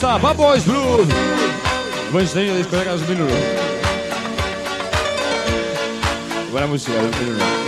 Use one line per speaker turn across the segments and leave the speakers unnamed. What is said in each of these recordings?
Państwa, Baboys Blues! Vamos szczęśliwy, to jest as z Agora é a
música as né? primeiro.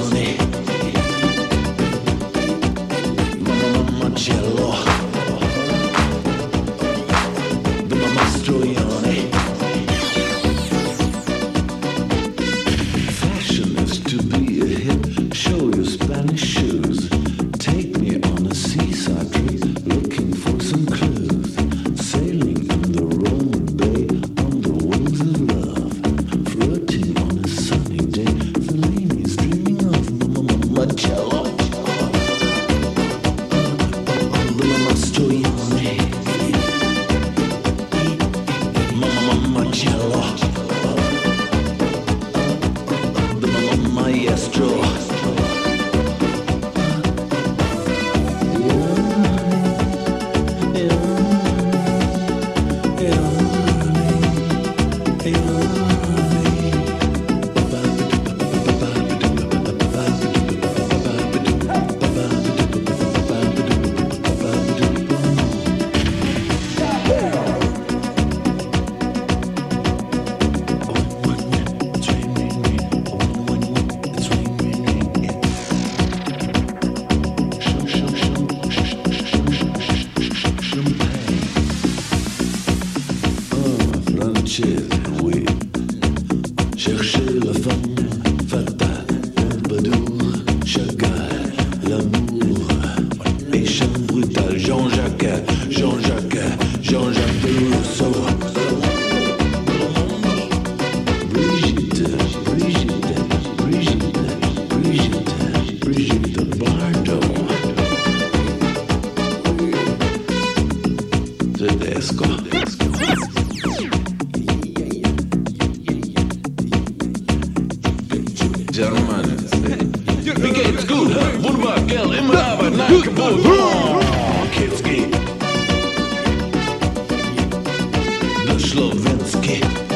Yeah.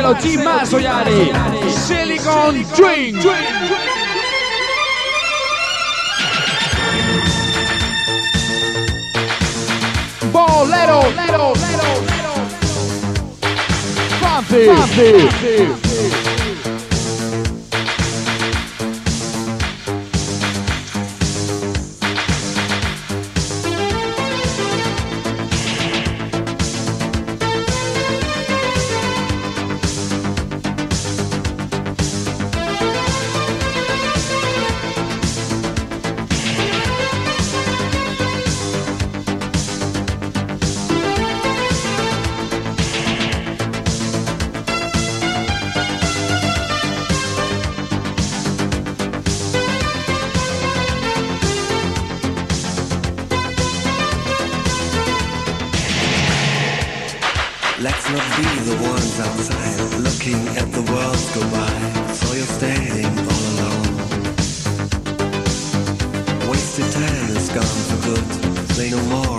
Marcelo G. Masoiani, Silicon Dream. Bolero, Bolero, Bolero, Bolero,
Bolero, cannot be the ones outside looking at the world go by. So you're standing all alone. Wasted time is gone for good.
Play
no more.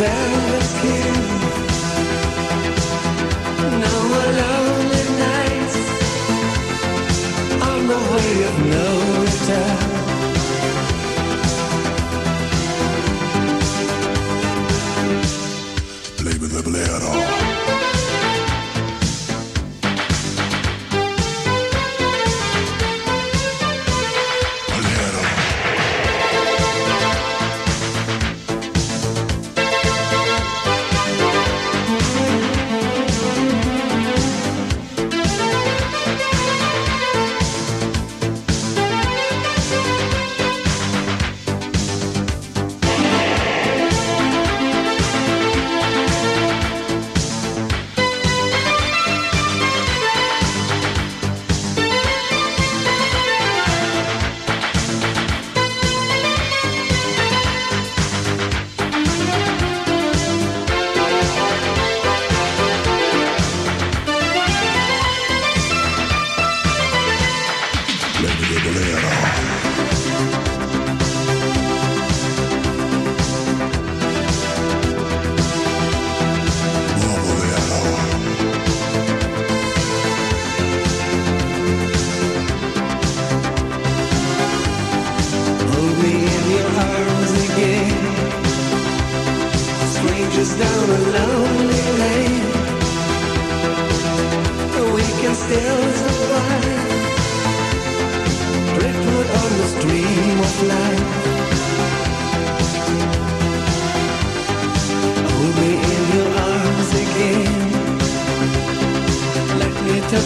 then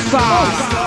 杀！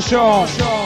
show.